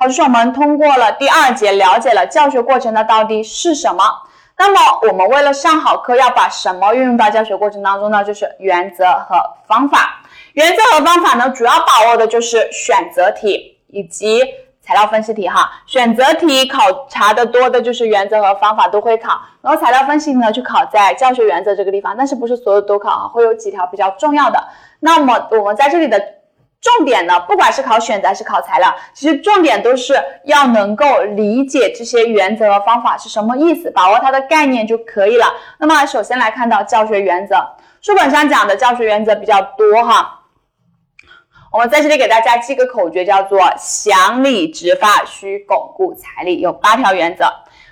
好，这是我们通过了第二节，了解了教学过程的到底是什么。那么我们为了上好课，要把什么运用到教学过程当中呢？就是原则和方法。原则和方法呢，主要把握的就是选择题以及材料分析题哈。选择题考察的多的就是原则和方法都会考，然后材料分析呢就考在教学原则这个地方，但是不是所有都考啊？会有几条比较重要的。那么我们在这里的重点呢，不管是考选择还是考材料，其实重点都是要能够理解这些原则和方法是什么意思，把握它的概念就可以了。那么首先来看到教学原则，书本上讲的教学原则比较多哈。我们在这里给大家记个口诀，叫做想理直发，需巩固财力，有八条原则，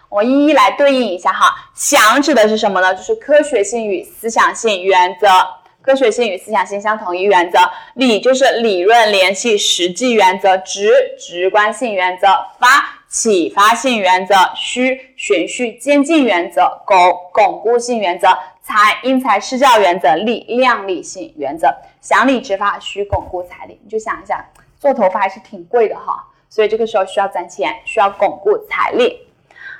我一一来对应一下哈。想指的是什么呢？就是科学性与思想性原则，科学性与思想性相统一原则。理就是理论联系实际原则，直直观性原则，发启发性原则，虚循序渐进原则，巩巩固性原则。才因材施教原则，力量力性原则，想理直发，需巩固财力。你就想一下，做头发还是挺贵的哈，所以这个时候需要攒钱，需要巩固财力。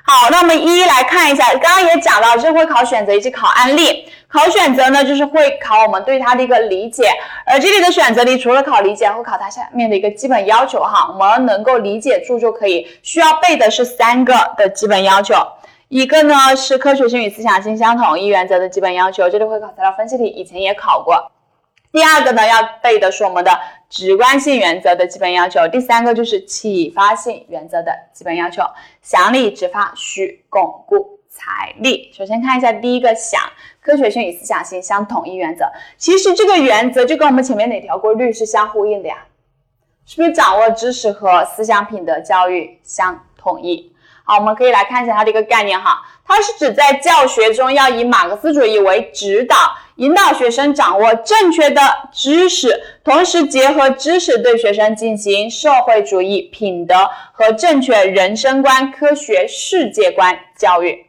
好，那我们一一来看一下，刚刚也讲到，这会考选择以及考案例。考选择呢，就是会考我们对它的一个理解，而这里的选择题除了考理解，会考它下面的一个基本要求哈，我们能够理解住就可以。需要背的是三个的基本要求。一个呢是科学性与思想性相统一原则的基本要求，这里会考材料分析题，以前也考过。第二个呢要背的是我们的直观性原则的基本要求，第三个就是启发性原则的基本要求。想理直发，需巩固财力。首先看一下第一个想，科学性与思想性相统一原则。其实这个原则就跟我们前面哪条规律是相呼应的呀？是不是掌握知识和思想品德教育相统一？好，我们可以来看一下它的一个概念哈，它是指在教学中要以马克思主义为指导，引导学生掌握正确的知识，同时结合知识对学生进行社会主义品德和正确人生观、科学世界观教育。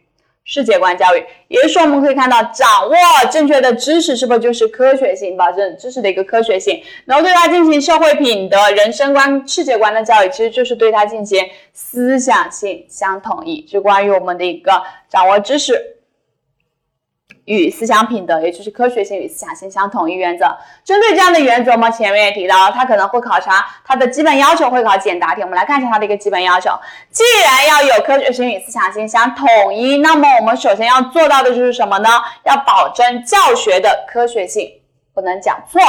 世界观教育，也就是说，我们可以看到，掌握正确的知识是不是就是科学性，保证知识的一个科学性，然后对他进行社会品德、人生观、世界观的教育，其实就是对他进行思想性相统一，就关于我们的一个掌握知识。与思想品德，也就是科学性与思想性相统一原则。针对这样的原则，我们前面也提到，它可能会考察它的基本要求，会考简答题。我们来看一下它的一个基本要求。既然要有科学性与思想性相统一，那么我们首先要做到的就是什么呢？要保证教学的科学性，不能讲错。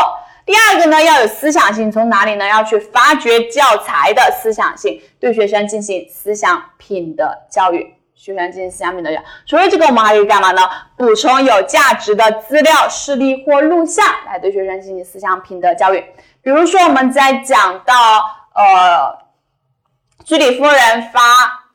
第二个呢，要有思想性，从哪里呢？要去发掘教材的思想性，对学生进行思想品德教育。学生进行思想品德教育。除了这个，我们还可以干嘛呢？补充有价值的资料、事例或录像，来对学生进行思想品德教育。比如说，我们在讲到呃居里夫人发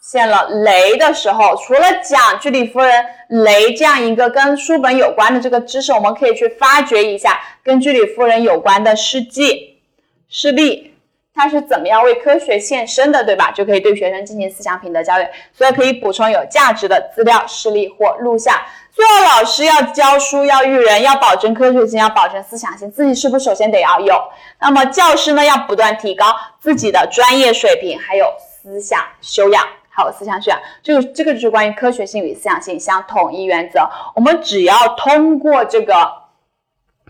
现了雷的时候，除了讲居里夫人雷这样一个跟书本有关的这个知识，我们可以去发掘一下跟居里夫人有关的事迹、事例。他是怎么样为科学献身的，对吧？就可以对学生进行思想品德教育，所以可以补充有价值的资料、事例或录像。做老师要教书，要育人，要保证科学性，要保证思想性，自己是不是首先得要有？那么教师呢，要不断提高自己的专业水平，还有思想修养，还有思想修养。这个这个就是关于科学性与思想性相统一原则。我们只要通过这个。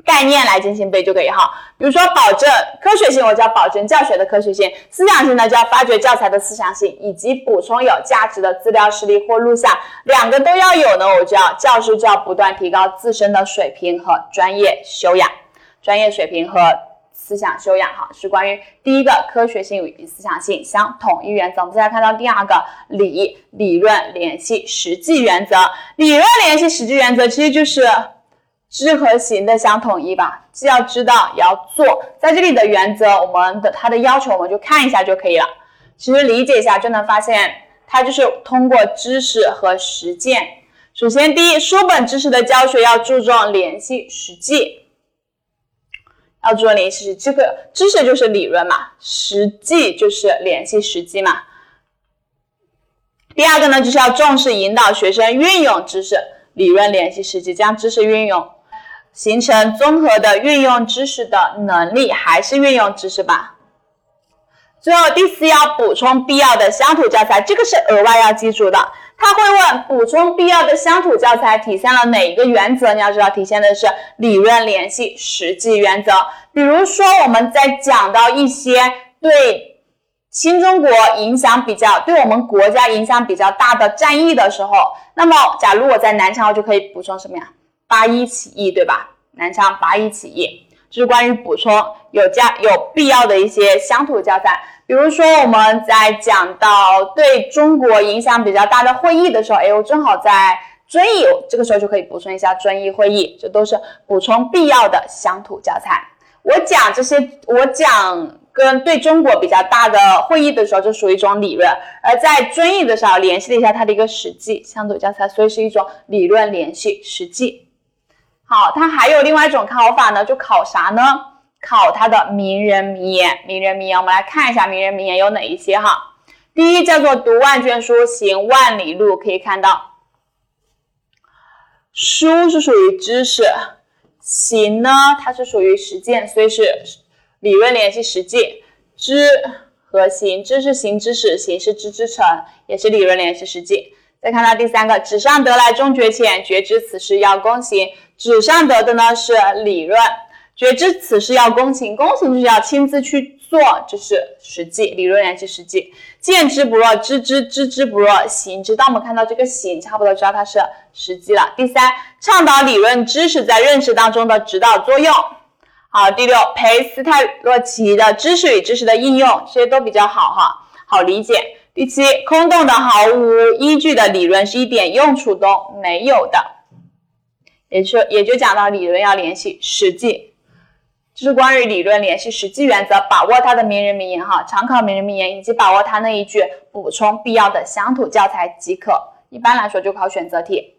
概念来进行背就可以哈，比如说保证科学性，我就要保证教学的科学性；思想性呢，就要发掘教材的思想性，以及补充有价值的资料、实例或录像，两个都要有呢。我就要教师就要不断提高自身的水平和专业修养，专业水平和思想修养哈，是关于第一个科学性与思想性相统一原则。我们再来看到第二个理理论联系实际原则，理论联系实际原则其实就是。知和行的相统一吧，既要知道也要做。在这里的原则，我们的它的要求，我们就看一下就可以了。其实理解一下就能发现，它就是通过知识和实践。首先，第一，书本知识的教学要注重联系实际，要注重联系实际。这个知识就是理论嘛，实际就是联系实际嘛。第二个呢，就是要重视引导学生运用知识，理论联系实际，将知识运用。形成综合的运用知识的能力，还是运用知识吧？最后第四要补充必要的乡土教材，这个是额外要记住的。他会问补充必要的乡土教材体现了哪一个原则？你要知道，体现的是理论联系实际原则。比如说，我们在讲到一些对新中国影响比较、对我们国家影响比较大的战役的时候，那么假如我在南昌，我就可以补充什么呀？八一起义，对吧？南昌八一起义，这是关于补充有加有必要的一些乡土教材。比如说，我们在讲到对中国影响比较大的会议的时候，哎，我正好在遵义，这个时候就可以补充一下遵义会议，这都是补充必要的乡土教材。我讲这些，我讲跟对中国比较大的会议的时候，就属于一种理论；而在遵义的时候，联系了一下它的一个实际乡土教材，所以是一种理论联系实际。好，它还有另外一种考法呢，就考啥呢？考他的名人名言，名人名言，我们来看一下名人名言有哪一些哈。第一叫做读万卷书，行万里路，可以看到，书是属于知识，行呢它是属于实践，所以是理论联系实际。知和行，知是行知识，行是知之成，也是理论联系实际。再看到第三个，纸上得来终觉浅，觉知此事要躬行。纸上得的呢是理论。觉知此事要躬行，躬行就是要亲自去做，这是实际理论联系实际。见之不若知之，知之不若行之。当我们看到这个行，差不多知道它是实际了。第三，倡导理论知识在认识当中的指导作用。好，第六，裴斯泰洛奇的知识与知识的应用，这些都比较好哈，好理解。第七，空洞的毫无依据的理论是一点用处都没有的，也就也就讲到理论要联系实际。这是关于理论联系实际原则，把握它的名人名言哈，常考名人名言，以及把握它那一句补充必要的乡土教材即可。一般来说就考选择题，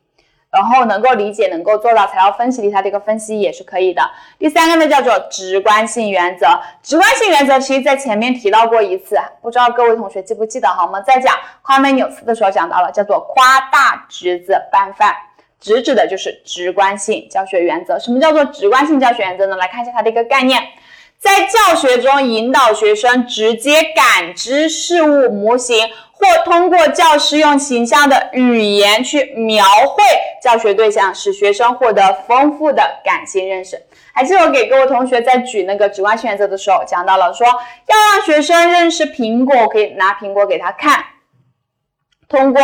然后能够理解，能够做到材料分析题它的一个分析也是可以的。第三个呢叫做直观性原则，直观性原则其实在前面提到过一次，不知道各位同学记不记得哈？我们在讲夸美纽斯的时候讲到了，叫做夸大侄子拌饭。直指的就是直观性教学原则。什么叫做直观性教学原则呢？来看一下它的一个概念，在教学中引导学生直接感知事物模型，或通过教师用形象的语言去描绘教学对象，使学生获得丰富的感性认识。还记得我给各位同学在举那个直观性原则的时候讲到了，说要让学生认识苹果，可以拿苹果给他看，通过。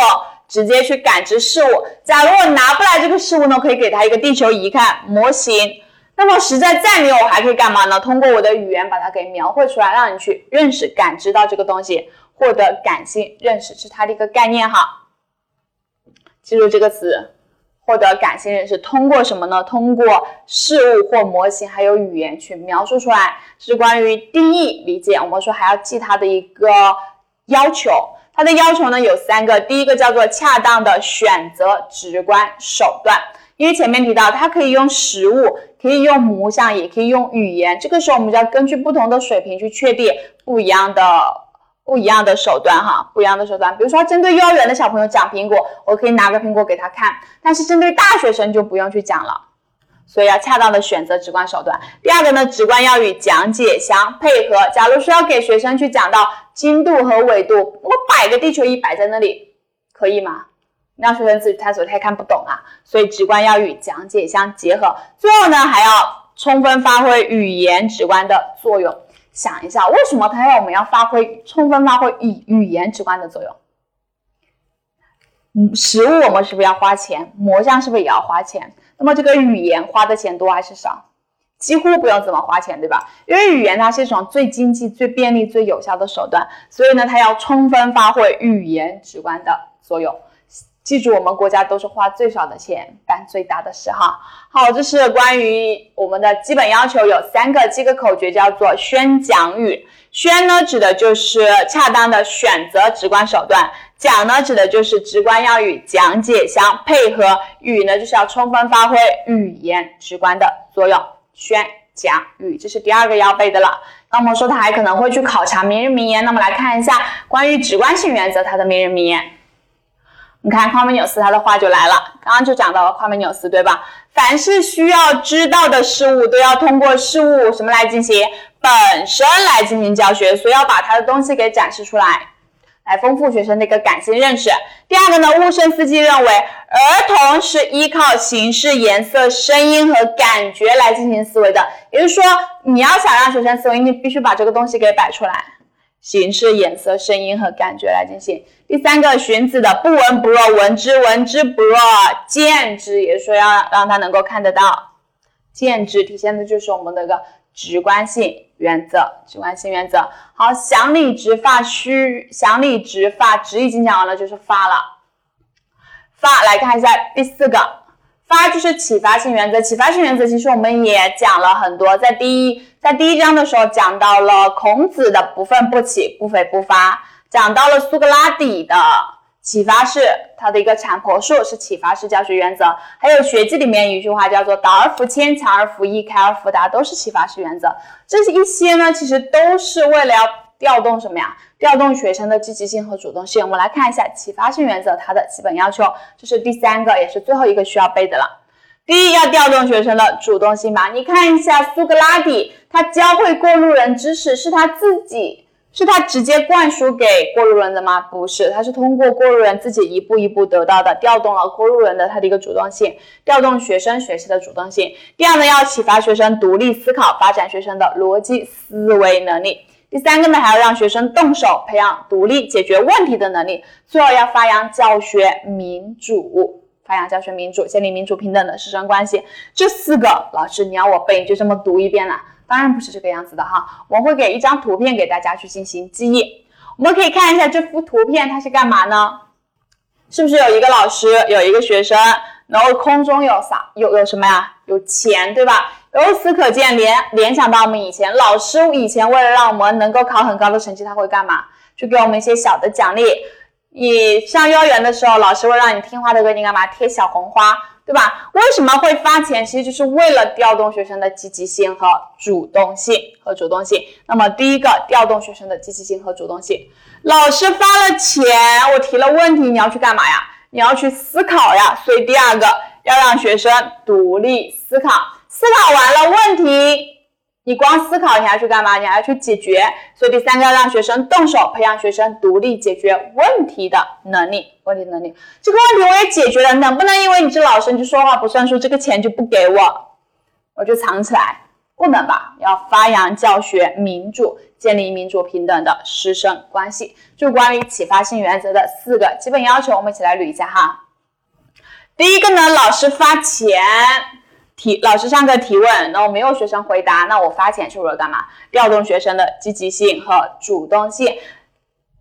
直接去感知事物。假如我拿不来这个事物呢，可以给他一个地球仪看模型。那么实在再没有，我还可以干嘛呢？通过我的语言把它给描绘出来，让你去认识、感知到这个东西，获得感性认识，是它的一个概念哈。记住这个词，获得感性认识，通过什么呢？通过事物或模型，还有语言去描述出来，是关于定义理解。我们说还要记它的一个要求。它的要求呢有三个，第一个叫做恰当的选择直观手段，因为前面提到它可以用实物，可以用模像，也可以用语言，这个时候我们就要根据不同的水平去确定不一样的不一样的手段哈，不一样的手段。比如说针对幼儿园的小朋友讲苹果，我可以拿个苹果给他看，但是针对大学生就不用去讲了。所以要恰当的选择直观手段。第二个呢，直观要与讲解相配合。假如说要给学生去讲到经度和纬度，我摆个地球仪摆在那里，可以吗？让学生自己探索，他也看不懂啊。所以直观要与讲解相结合。最后呢，还要充分发挥语言直观的作用。想一下，为什么他要我们要发挥充分发挥语语言直观的作用？嗯，实物我们是不是要花钱？模像是不是也要花钱？那么这个语言花的钱多还是少？几乎不用怎么花钱，对吧？因为语言它是一种最经济、最便利、最有效的手段，所以呢，它要充分发挥语言直观的作用。记住，我们国家都是花最少的钱办最大的事哈。好，这是关于我们的基本要求，有三个，记个口诀叫做宣讲语。宣呢，指的就是恰当的选择直观手段。讲呢，指的就是直观要与讲解相配合；语呢，就是要充分发挥语言直观的作用。宣讲语，这是第二个要背的了。那我们说它还可能会去考察名人名言，那么来看一下关于直观性原则它的名人名言。你看夸美纽斯他的话就来了，刚刚就讲到了夸美纽斯，对吧？凡是需要知道的事物，都要通过事物什么来进行本身来进行教学，所以要把他的东西给展示出来。来丰富学生的一个感性认识。第二个呢，乌生斯基认为，儿童是依靠形式、颜色、声音和感觉来进行思维的。也就是说，你要想让学生思维，你必须把这个东西给摆出来，形式、颜色、声音和感觉来进行。第三个，荀子的“不闻不若闻之，闻之不若见之”，也是说要让他能够看得到，见之体现的就是我们的一个直观性。原则，直观性原则。好，想理直发虚，想理直发直已经讲完了，就是发了。发来看一下第四个，发就是启发性原则。启发性原则其实我们也讲了很多，在第一在第一章的时候讲到了孔子的不愤不启，不悱不发，讲到了苏格拉底的。启发式，它的一个产婆术是启发式教学原则。还有学记里面有一句话叫做“导而服谦，强而服役，开而服达”，都是启发式原则。这些一些呢，其实都是为了要调动什么呀？调动学生的积极性和主动性。我们来看一下启发性原则它的基本要求，这是第三个，也是最后一个需要背的了。第一，要调动学生的主动性吧。你看一下苏格拉底，他教会过路人知识是他自己。是他直接灌输给过路人的吗？不是，他是通过过路人自己一步一步得到的，调动了过路人的他的一个主动性，调动学生学习的主动性。第二呢，要启发学生独立思考，发展学生的逻辑思维能力。第三个呢，还要让学生动手，培养独立解决问题的能力。最后要发扬教学民主，发扬教学民主，建立民主平等的师生关系。这四个，老师你要我背，就这么读一遍了。当然不是这个样子的哈，我会给一张图片给大家去进行记忆。我们可以看一下这幅图片，它是干嘛呢？是不是有一个老师，有一个学生，然后空中有啥？有有什么呀？有钱，对吧？由此可见，联联想到我们以前老师以前为了让我们能够考很高的成绩，他会干嘛？就给我们一些小的奖励。你上幼儿园的时候，老师会让你听话的给你干嘛？贴小红花。对吧？为什么会发钱？其实就是为了调动学生的积极性和主动性和主动性。那么第一个，调动学生的积极性和主动性。老师发了钱，我提了问题，你要去干嘛呀？你要去思考呀。所以第二个，要让学生独立思考，思考完了问题。你光思考，你还去干嘛？你还要去解决。所以第三个要让学生动手，培养学生独立解决问题的能力。问题能力，这个问题我也解决了，能不能因为你是老师，你就说话不算数，这个钱就不给我，我就藏起来？不能吧？要发扬教学民主，建立民主平等的师生关系。就关于启发性原则的四个基本要求，我们一起来捋一下哈。第一个呢，老师发钱。提老师上课提问，然后没有学生回答，那我发钱是为了干嘛？调动学生的积极性和主动性。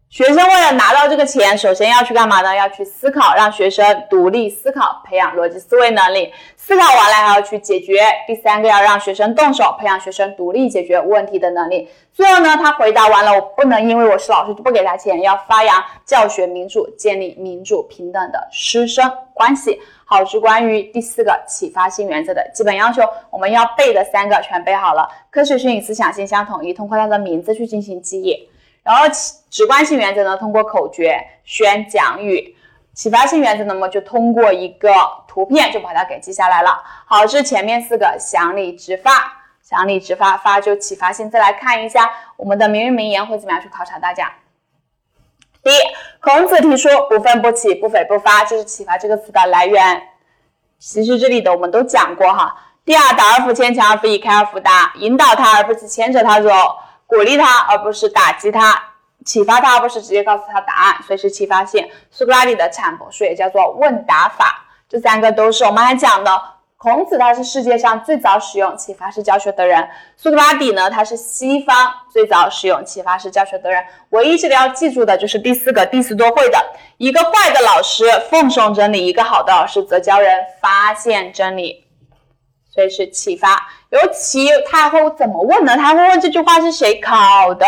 学生为了拿到这个钱，首先要去干嘛呢？要去思考，让学生独立思考，培养逻辑思维能力。思考完了还要去解决。第三个要让学生动手，培养学生独立解决问题的能力。最后呢，他回答完了，我不能因为我是老师就不给他钱，要发扬教学民主，建立民主平等的师生关系。好，是关于第四个启发性原则的基本要求，我们要背的三个全背好了。科学性与思想性相统一，通过它的名字去进行记忆。然后直观性原则呢，通过口诀、宣讲语；启发性原则呢，么就通过一个图片就把它给记下来了。好，是前面四个想理直发，想理直发发就启发性。再来看一下我们的名人名言会怎么样去考察大家。第一，孔子提出不愤不启，不悱不发，这是启发这个词的来源。其实这里的我们都讲过哈。第二，导而服谦，强而服役，开而复达，引导他而不是牵着他走，鼓励他而不是打击他，启发他而不是直接告诉他答案，所以是启发性。苏格拉底的产婆术也叫做问答法，这三个都是我们还讲的。孔子他是世界上最早使用启发式教学的人，苏格拉底呢，他是西方最早使用启发式教学的人。唯一这里要记住的就是第四个第四多会的一个坏的老师奉送真理，一个好的老师则教人发现真理，所以是启发。尤其他还会怎么问呢？他会问这句话是谁考的？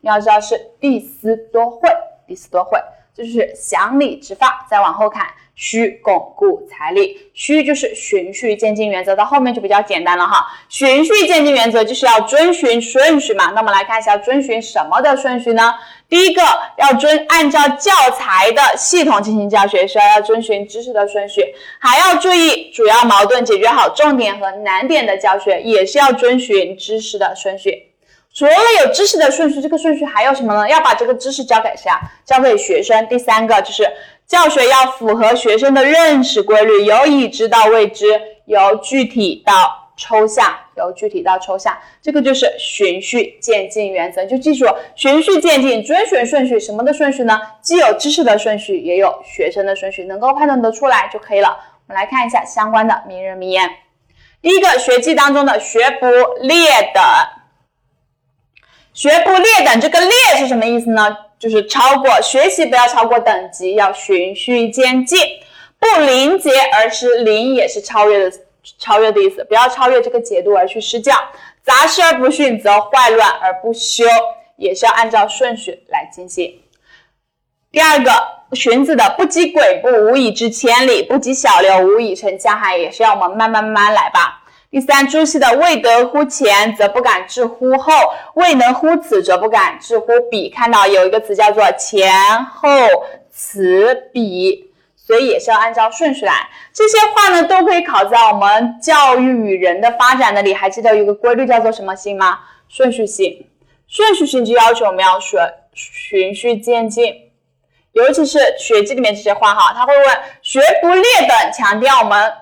你要知道是第四多会，第四多会，这就是想理直发。再往后看。需巩固财力，需就是循序渐进原则，到后面就比较简单了哈。循序渐进原则就是要遵循顺序嘛。那么来看一下遵循什么的顺序呢？第一个要遵按照教材的系统进行教学，是要要遵循知识的顺序，还要注意主要矛盾，解决好重点和难点的教学，也是要遵循知识的顺序。除了有知识的顺序，这个顺序还有什么呢？要把这个知识教给谁啊？教给学生。第三个就是教学要符合学生的认识规律，由已知到未知，由具体到抽象，由具体到抽象，这个就是循序渐进原则。就记住循序渐进，遵循顺序。什么的顺序呢？既有知识的顺序，也有学生的顺序，能够判断得出来就可以了。我们来看一下相关的名人名言。第一个学记当中的学不列等。学不列等，这个列是什么意思呢？就是超过学习不要超过等级，要循序渐进，不临节而失临也是超越的超越的意思，不要超越这个节度而去施教。杂事而不训，则坏乱而不修，也是要按照顺序来进行。第二个，荀子的不积跬步，无以至千里；不积小流，无以成江海，也是要我们慢慢慢慢来吧。第三，朱熹的未得乎前，则不敢至乎后；未能乎此，则不敢至乎彼。看到有一个词叫做前后此彼，所以也是要按照顺序来。这些话呢，都可以考在我们教育与人的发展那里。还记得有一个规律叫做什么性吗？顺序性。顺序性就要求我们要循循序渐进，尤其是学记里面这些话哈，他会问学不列等，强调我们。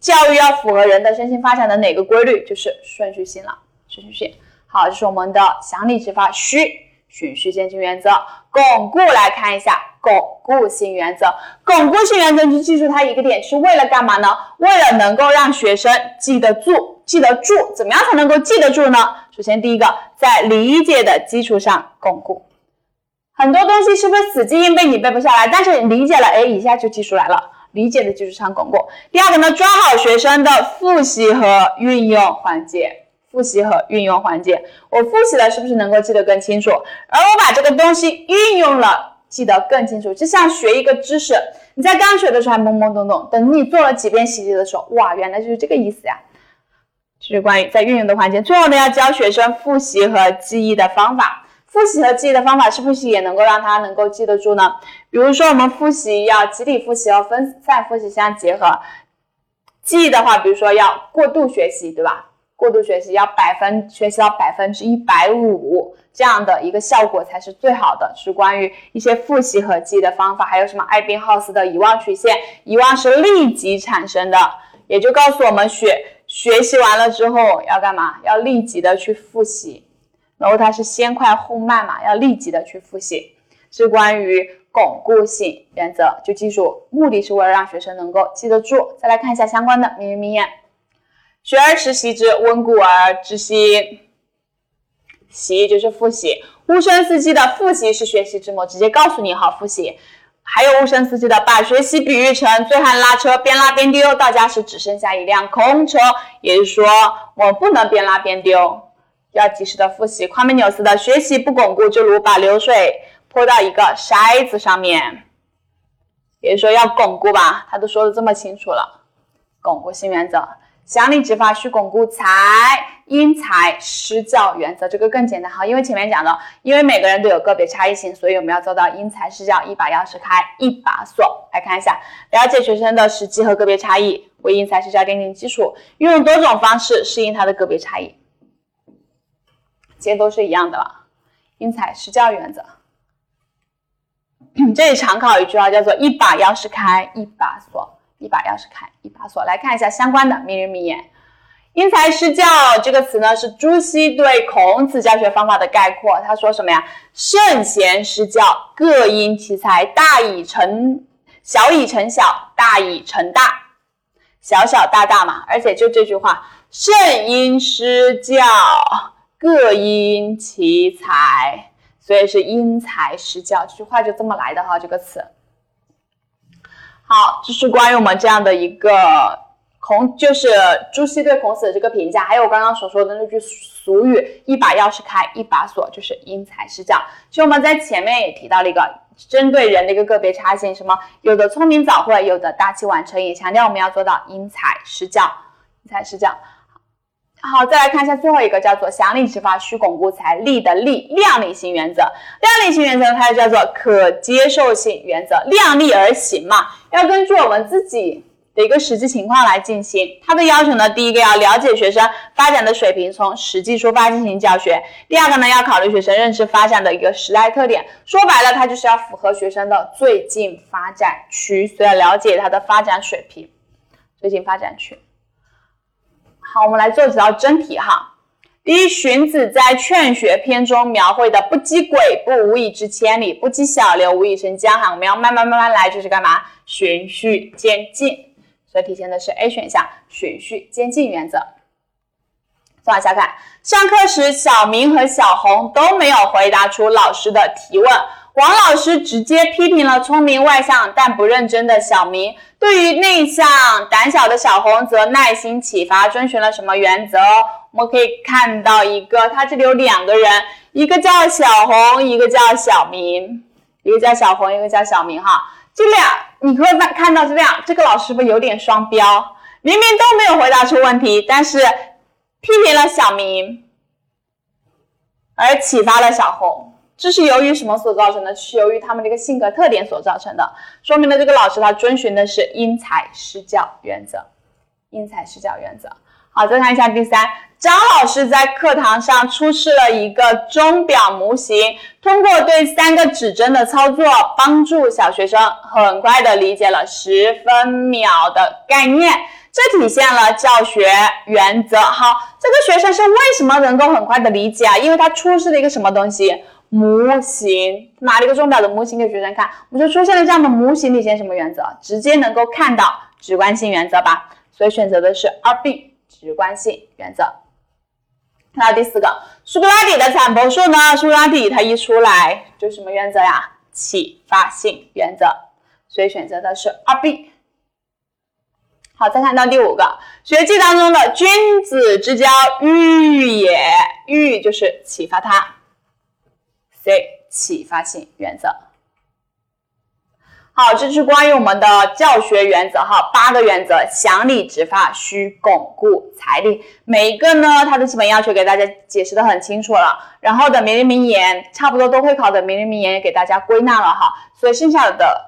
教育要符合人的身心发展的哪个规律？就是顺序性了，顺序性。好，这是我们的详理执法虚循序渐进原则。巩固来看一下巩固性原则。巩固性原则就记住它一个点，是为了干嘛呢？为了能够让学生记得住，记得住。怎么样才能够记得住呢？首先，第一个，在理解的基础上巩固。很多东西是不是死记硬背你背不下来？但是你理解了，哎，一下就记出来了。理解的基础上巩固。第二个呢，抓好学生的复习和运用环节。复习和运用环节，我复习了是不是能够记得更清楚？而我把这个东西运用了，记得更清楚。就像学一个知识，你在刚学的时候还懵懵懂懂，等你做了几遍习题的时候，哇，原来就是这个意思呀。这是关于在运用的环节。最后呢，要教学生复习和记忆的方法。复习和记忆的方法是不是也能够让他能够记得住呢？比如说，我们复习要集体复习和分散复习相结合。记忆的话，比如说要过度学习，对吧？过度学习要百分学习到百分之一百五，这样的一个效果才是最好的。是关于一些复习和记忆的方法，还有什么艾宾浩斯的遗忘曲线？遗忘是立即产生的，也就告诉我们学学习完了之后要干嘛？要立即的去复习。然后它是先快后慢嘛，要立即的去复习，是关于巩固性原则，就记住，目的是为了让学生能够记得住。再来看一下相关的名人名言：学而时习之，温故而知新。习就是复习，乌声四季的复习是学习之母，直接告诉你好复习。还有乌声四季的把学习比喻成醉汉拉车，边拉边丢，到家时只剩下一辆空车，也就是说，我不能边拉边丢。要及时的复习。夸美纽斯的学习不巩固，就如把流水泼到一个筛子上面。也就是说要巩固吧，他都说的这么清楚了。巩固性原则，详理执法需巩固才，因材施教原则，这个更简单哈。因为前面讲的，因为每个人都有个别差异性，所以我们要做到因材施教，一把钥匙开一把锁。来看一下，了解学生的实际和个别差异，为因材施教奠定基础，运用多种方式适应他的个别差异。其实都是一样的了，因材施教原则。这里常考一句话叫做“一把钥匙开一把锁”，一把钥匙开一把锁。来看一下相关的名人名言，“因材施教”这个词呢是朱熹对孔子教学方法的概括。他说什么呀？“圣贤施教，各因其才，大以成小以成小，大以成大，小小大大嘛。”而且就这句话，“圣因施教”。各因其才，所以是因材施教。这句话就这么来的哈，这个词。好，这是关于我们这样的一个孔，就是朱熹对孔子的这个评价。还有我刚刚所说的那句俗语：“一把钥匙开一把锁”，就是因材施教。其实我们在前面也提到了一个针对人的一个个别差性，什么有的聪明早会，有的大器晚成，也强调我们要做到因材施教，因材施教。好，再来看一下最后一个，叫做详理直发需巩固才力的力量力性原则。量力性原则它又叫做可接受性原则，量力而行嘛，要根据我们自己的一个实际情况来进行。它的要求呢，第一个要了解学生发展的水平，从实际出发进行教学；第二个呢，要考虑学生认知发展的一个时代特点。说白了，它就是要符合学生的最近发展区，所以要了解他的发展水平，最近发展区。好，我们来做几道真题哈。第一，荀子在《劝学篇》中描绘的“不积跬步，无以至千里；不积小流，无以成江哈”，我们要慢慢慢慢来，就是干嘛？循序渐进。所以体现的是 A 选项，循序渐进原则。再往下看，上课时，小明和小红都没有回答出老师的提问。王老师直接批评了聪明外向但不认真的小明，对于内向胆小的小红则耐心启发，遵循了什么原则？我们可以看到一个，他这里有两个人，一个叫小红，一个叫小明，一个叫小红，一个叫小明哈。这俩你会看看到这样，这个老师不有点双标？明明都没有回答出问题，但是批评了小明，而启发了小红。这是由于什么所造成的？是由于他们这个性格特点所造成的，说明了这个老师他遵循的是因材施教原则。因材施教原则。好，再看一下第三，张老师在课堂上出示了一个钟表模型，通过对三个指针的操作，帮助小学生很快的理解了十分秒的概念，这体现了教学原则。好，这个学生是为什么能够很快的理解啊？因为他出示了一个什么东西？模型拿了一个钟表的模型给学生看，我们就出现了这样的模型体现什么原则？直接能够看到直观性原则吧，所以选择的是二 B 直观性原则。那第四个，苏格拉底的产婆术呢？苏格拉底他一出来就什么原则呀？启发性原则，所以选择的是二 B。好，再看到第五个，学记当中的君子之交喻也，喻就是启发他。对，启发性原则。好，这是关于我们的教学原则哈，八个原则：想理直发，需巩固财力。每一个呢，它的基本要求给大家解释的很清楚了。然后的名人名言，差不多都会考的名人名言也给大家归纳了哈。所以剩下的。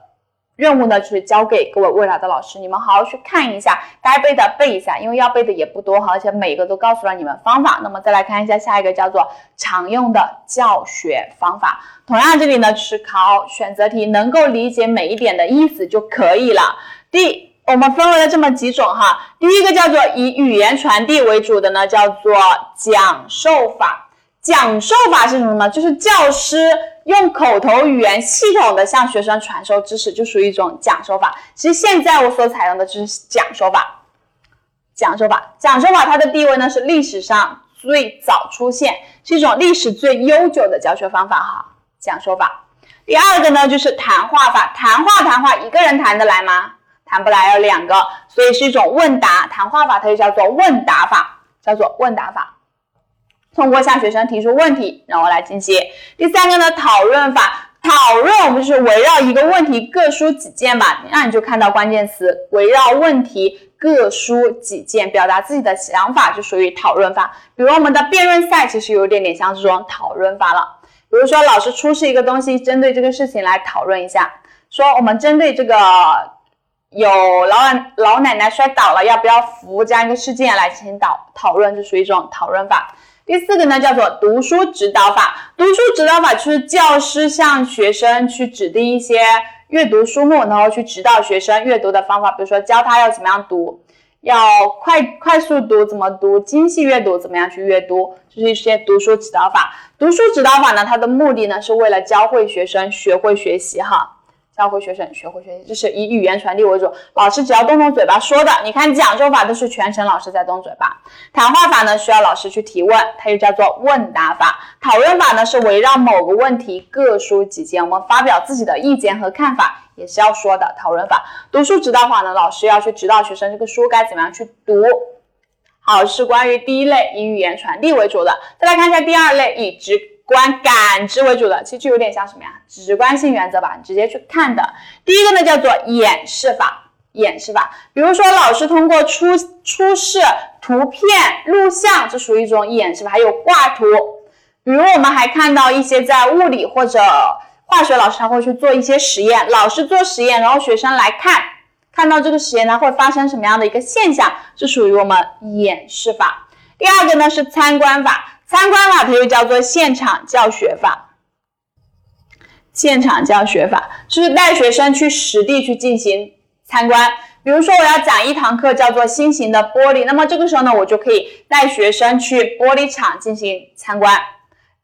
任务呢，就是交给各位未来的老师，你们好好去看一下，该背的背一下，因为要背的也不多哈，而且每个都告诉了你们方法。那么再来看一下下一个，叫做常用的教学方法。同样，这里呢是考选择题，能够理解每一点的意思就可以了。第，我们分为了这么几种哈，第一个叫做以语言传递为主的呢，叫做讲授法。讲授法是什么呢？就是教师用口头语言系统的向学生传授知识，就属于一种讲授法。其实现在我所采用的就是讲授法。讲授法，讲授法它的地位呢是历史上最早出现，是一种历史最悠久的教学方法哈。讲授法。第二个呢就是谈话法，谈话谈话一个人谈得来吗？谈不来，要两个，所以是一种问答谈话法，它就叫做问答法，叫做问答法。通过向学生提出问题，然后来进行。第三个呢，讨论法。讨论我们就是围绕一个问题各抒己见吧。那你就看到关键词，围绕问题各抒己见，表达自己的想法，就属于讨论法。比如我们的辩论赛，其实有点点像这种讨论法了。比如说老师出示一个东西，针对这个事情来讨论一下，说我们针对这个有老老奶奶摔倒了，要不要扶这样一个事件来进行讨讨论，就属于一种讨论法。第四个呢，叫做读书指导法。读书指导法就是教师向学生去指定一些阅读书目，然后去指导学生阅读的方法。比如说教他要怎么样读，要快快速读怎么读，精细阅读怎么样去阅读，这是一些读书指导法。读书指导法呢，它的目的呢是为了教会学生学会学习哈。教会学生学会学习，就是以语言传递为主。老师只要动动嘴巴说的。你看讲授法都是全程老师在动嘴巴，谈话法呢需要老师去提问，它又叫做问答法。讨论法呢是围绕某个问题各抒己见，我们发表自己的意见和看法也是要说的。讨论法，读书指导法呢，老师要去指导学生这个书该怎么样去读。好，是关于第一类以语言传递为主的。再来看一下第二类，以直。观感知为主的，其实就有点像什么呀？直观性原则吧，直接去看的。第一个呢叫做演示法，演示法。比如说，老师通过出出示图片、录像，这属于一种演示法。还有挂图，比如我们还看到一些在物理或者化学老师他会去做一些实验，老师做实验，然后学生来看，看到这个实验它会发生什么样的一个现象，这属于我们演示法。第二个呢是参观法，参观法它又叫做现场教学法。现场教学法就是带学生去实地去进行参观。比如说我要讲一堂课叫做新型的玻璃，那么这个时候呢，我就可以带学生去玻璃厂进行参观，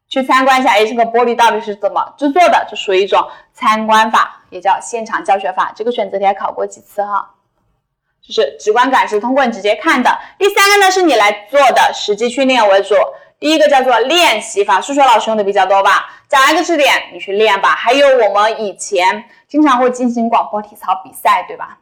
去参观一下，哎，这个玻璃到底是怎么制作的，就属于一种参观法，也叫现场教学法。这个选择题还考过几次哈。就是直观感是通过你直接看的。第三个呢，是你来做的实际训练为主。第一个叫做练习法，数学老师用的比较多吧？讲一个知识点，你去练吧。还有我们以前经常会进行广播体操比赛，对吧？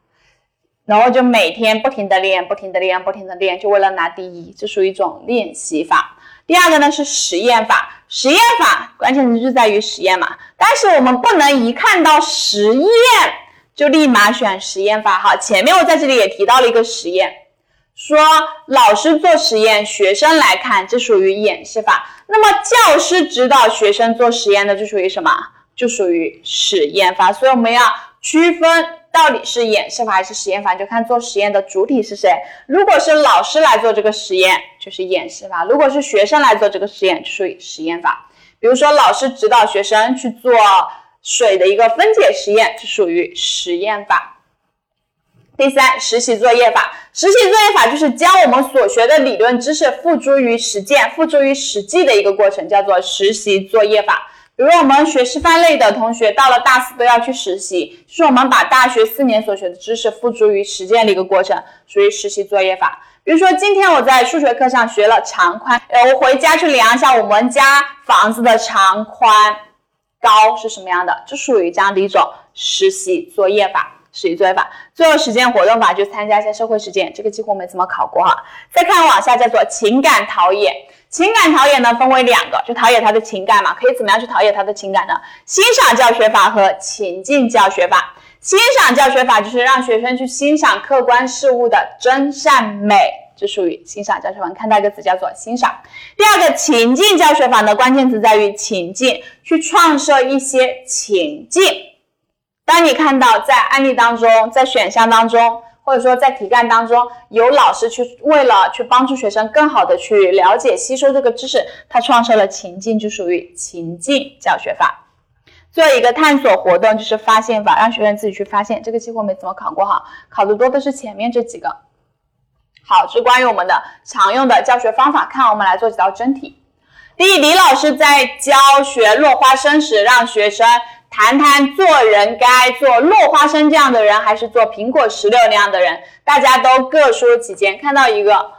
然后就每天不停的练，不停的练，不停的练，就为了拿第一，这属于一种练习法。第二个呢是实验法，实验法关键词就在于实验嘛。但是我们不能一看到实验。就立马选实验法哈。前面我在这里也提到了一个实验，说老师做实验，学生来看，这属于演示法。那么教师指导学生做实验的，就属于什么？就属于实验法。所以我们要区分到底是演示法还是实验法，就看做实验的主体是谁。如果是老师来做这个实验，就是演示法；如果是学生来做这个实验，就属于实验法。比如说老师指导学生去做。水的一个分解实验，这属于实验法。第三，实习作业法。实习作业法就是将我们所学的理论知识付诸于实践、付诸于实际的一个过程，叫做实习作业法。比如我们学师范类的同学，到了大四都要去实习，是我们把大学四年所学的知识付诸于实践的一个过程，属于实习作业法。比如说今天我在数学课上学了长宽，呃，我回家去量一下我们家房子的长宽。高是什么样的？就属于这样的一种实习作业法。实习作业法，最后实践活动法就参加一些社会实践，这个几乎没怎么考过哈。再看往下叫做情感陶冶，情感陶冶呢分为两个，就陶冶他的情感嘛，可以怎么样去陶冶他的情感呢？欣赏教学法和情境教学法。欣赏教学法就是让学生去欣赏客观事物的真善美。这属于欣赏教学法，看到一个词叫做欣赏。第二个情境教学法呢，关键词在于情境，去创设一些情境。当你看到在案例当中，在选项当中，或者说在题干当中，有老师去为了去帮助学生更好的去了解吸收这个知识，他创设了情境，就属于情境教学法。最后一个探索活动就是发现法，让学生自己去发现。这个几乎没怎么考过哈，考的多的是前面这几个。好，是关于我们的常用的教学方法。看，我们来做几道真题。第一，李老师在教学落花生时，让学生谈谈做人该做落花生这样的人，还是做苹果石榴那样的人？大家都各抒己见。看到一个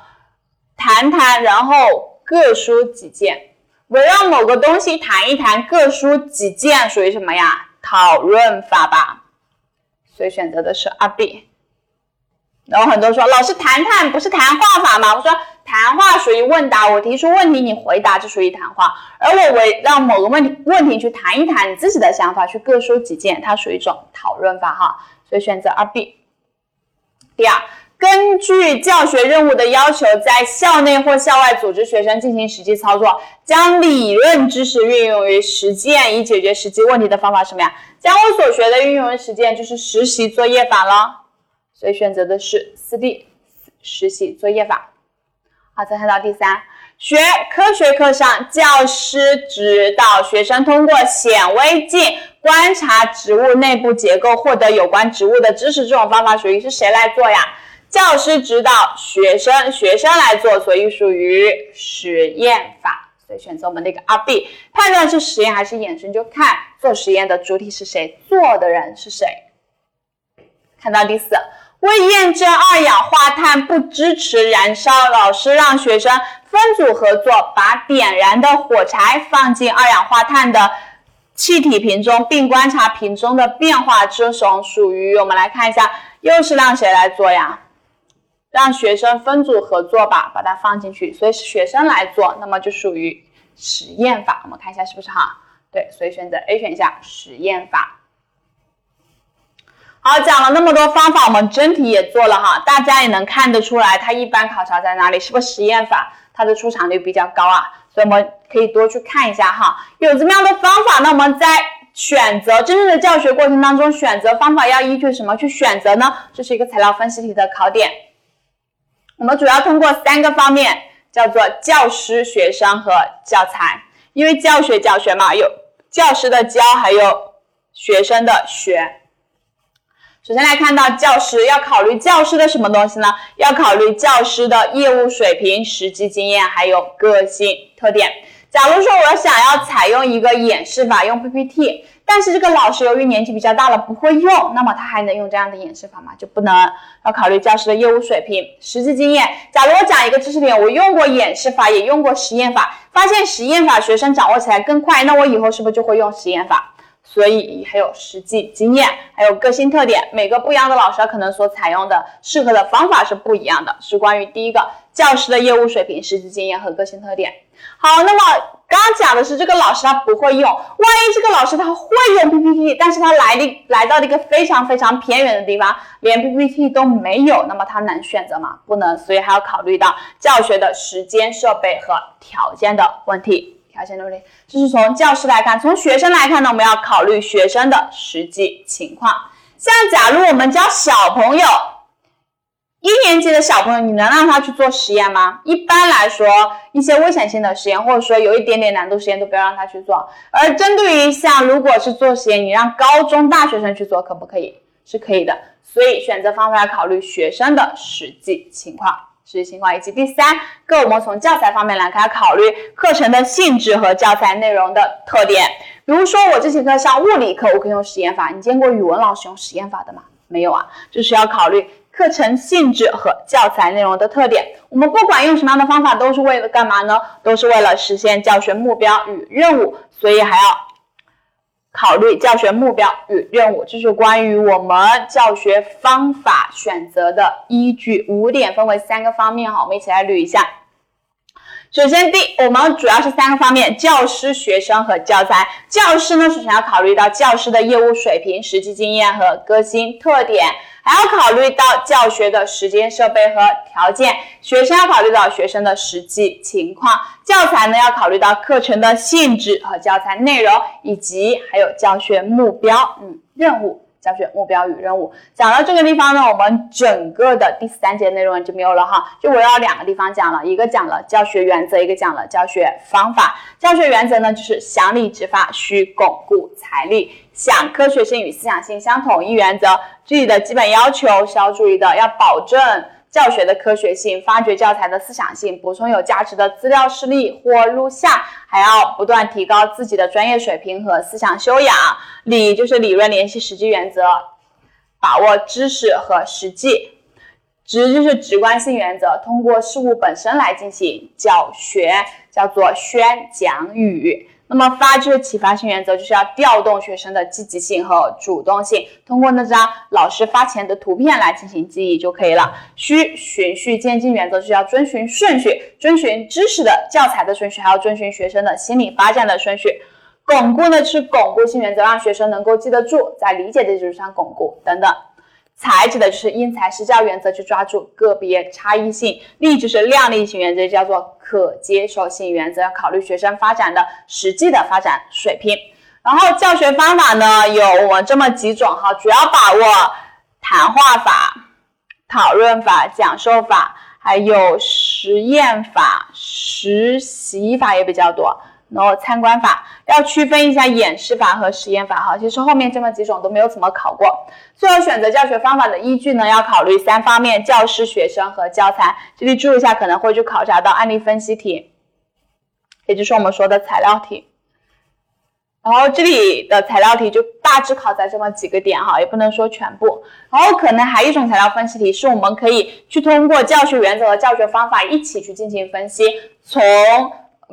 谈谈，然后各抒己见，围绕某个东西谈一谈，各抒己见，属于什么呀？讨论法吧。所以选择的是二 B。然后很多说老师谈谈不是谈话法吗？我说谈话属于问答，我提出问题你回答就属于谈话，而我围让某个问题问题去谈一谈你自己的想法，去各抒己见，它属于一种讨论法哈，所以选择二 B。第二，根据教学任务的要求，在校内或校外组织学生进行实际操作，将理论知识运用于实践以解决实际问题的方法什么呀？将我所学的运用于实践就是实习作业法了。所以选择的是四 D 实习作业法。好，再看到第三，学科学课上，教师指导学生通过显微镜观察植物内部结构，获得有关植物的知识。这种方法属于是谁来做呀？教师指导学生，学生来做，所以属于实验法。所以选择我们的一个二 B。判断是实验还是衍生，就看做实验的主体是谁，做的人是谁。看到第四。为验证二氧化碳不支持燃烧，老师让学生分组合作，把点燃的火柴放进二氧化碳的气体瓶中，并观察瓶中的变化。这种属于我们来看一下，又是让谁来做呀？让学生分组合作吧，把它放进去，所以是学生来做，那么就属于实验法。我们看一下是不是哈？对，所以选择 A 选项实验法。好，讲了那么多方法，我们真题也做了哈，大家也能看得出来，它一般考察在哪里？是不是实验法？它的出场率比较高啊，所以我们可以多去看一下哈。有这么样的方法，那我们在选择真正的教学过程当中，选择方法要依据什么去选择呢？这是一个材料分析题的考点。我们主要通过三个方面，叫做教师、学生和教材。因为教学教学嘛，有教师的教，还有学生的学。首先来看到教师要考虑教师的什么东西呢？要考虑教师的业务水平、实际经验，还有个性特点。假如说我想要采用一个演示法，用 PPT，但是这个老师由于年纪比较大了，不会用，那么他还能用这样的演示法吗？就不能。要考虑教师的业务水平、实际经验。假如我讲一个知识点，我用过演示法，也用过实验法，发现实验法学生掌握起来更快，那我以后是不是就会用实验法？所以还有实际经验，还有个性特点，每个不一样的老师可能所采用的适合的方法是不一样的。是关于第一个教师的业务水平、实际经验和个性特点。好，那么刚刚讲的是这个老师他不会用，万一这个老师他会用 PPT，但是他来的来到了一个非常非常偏远的地方，连 PPT 都没有，那么他能选择吗？不能，所以还要考虑到教学的时间、设备和条件的问题。条件努力，这是从教师来看，从学生来看呢，我们要考虑学生的实际情况。像假如我们教小朋友，一年级的小朋友，你能让他去做实验吗？一般来说，一些危险性的实验，或者说有一点点难度实验，都不要让他去做。而针对于像如果是做实验，你让高中大学生去做，可不可以？是可以的。所以选择方法要考虑学生的实际情况。实际情况以及第三个，我们从教材方面来看，考虑课程的性质和教材内容的特点。比如说，我这节课上物理课，我可以用实验法。你见过语文老师用实验法的吗？没有啊，就是要考虑课程性质和教材内容的特点。我们不管用什么样的方法，都是为了干嘛呢？都是为了实现教学目标与任务，所以还要。考虑教学目标与任务，这是关于我们教学方法选择的依据。五点分为三个方面哈，我们一起来捋一下。首先，第我们主要是三个方面：教师、学生和教材。教师呢，首先要考虑到教师的业务水平、实际经验和革新特点。还要考虑到教学的时间、设备和条件，学生要考虑到学生的实际情况，教材呢要考虑到课程的性质和教材内容，以及还有教学目标，嗯，任务。教学目标与任务讲到这个地方呢，我们整个的第三节内容就没有了哈，就围绕两个地方讲了，一个讲了教学原则，一个讲了教学方法。教学原则呢，就是想理执法，需巩固财力，想科学性与思想性相统一原则，具体的基本要求需要注意的，要保证。教学的科学性，发掘教材的思想性，补充有价值的资料示例或录像，还要不断提高自己的专业水平和思想修养。理就是理论联系实际原则，把握知识和实际。直就是直观性原则，通过事物本身来进行教学，叫做宣讲语。那么发就是启发性原则，就是要调动学生的积极性和主动性，通过那张老师发钱的图片来进行记忆就可以了。需循序渐进原则，就是要遵循顺序，遵循知识的教材的顺序，还要遵循学生的心理发展的顺序。巩固呢是巩固性原则，让学生能够记得住，在理解的基础上巩固等等。才指的就是因材施教原则，去抓住个别差异性；力就是量力性原则，叫做可接受性原则，要考虑学生发展的实际的发展水平。然后教学方法呢，有我们这么几种哈，主要把握谈话法、讨论法、讲授法，还有实验法、实习法也比较多。然后参观法要区分一下演示法和实验法哈，其实后面这么几种都没有怎么考过。最后选择教学方法的依据呢，要考虑三方面：教师、学生和教材。这里注意一下，可能会去考察到案例分析题，也就是我们说的材料题。然后这里的材料题就大致考在这么几个点哈，也不能说全部。然后可能还有一种材料分析题，是我们可以去通过教学原则和教学方法一起去进行分析，从。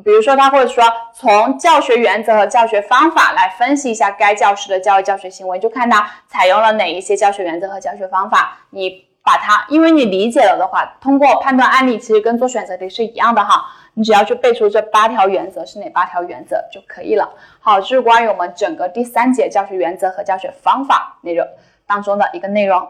比如说，他会说从教学原则和教学方法来分析一下该教师的教育教学行为，就看他采用了哪一些教学原则和教学方法。你把它，因为你理解了的话，通过判断案例，其实跟做选择题是一样的哈。你只要去背出这八条原则是哪八条原则就可以了。好，这是关于我们整个第三节教学原则和教学方法内容。当中的一个内容。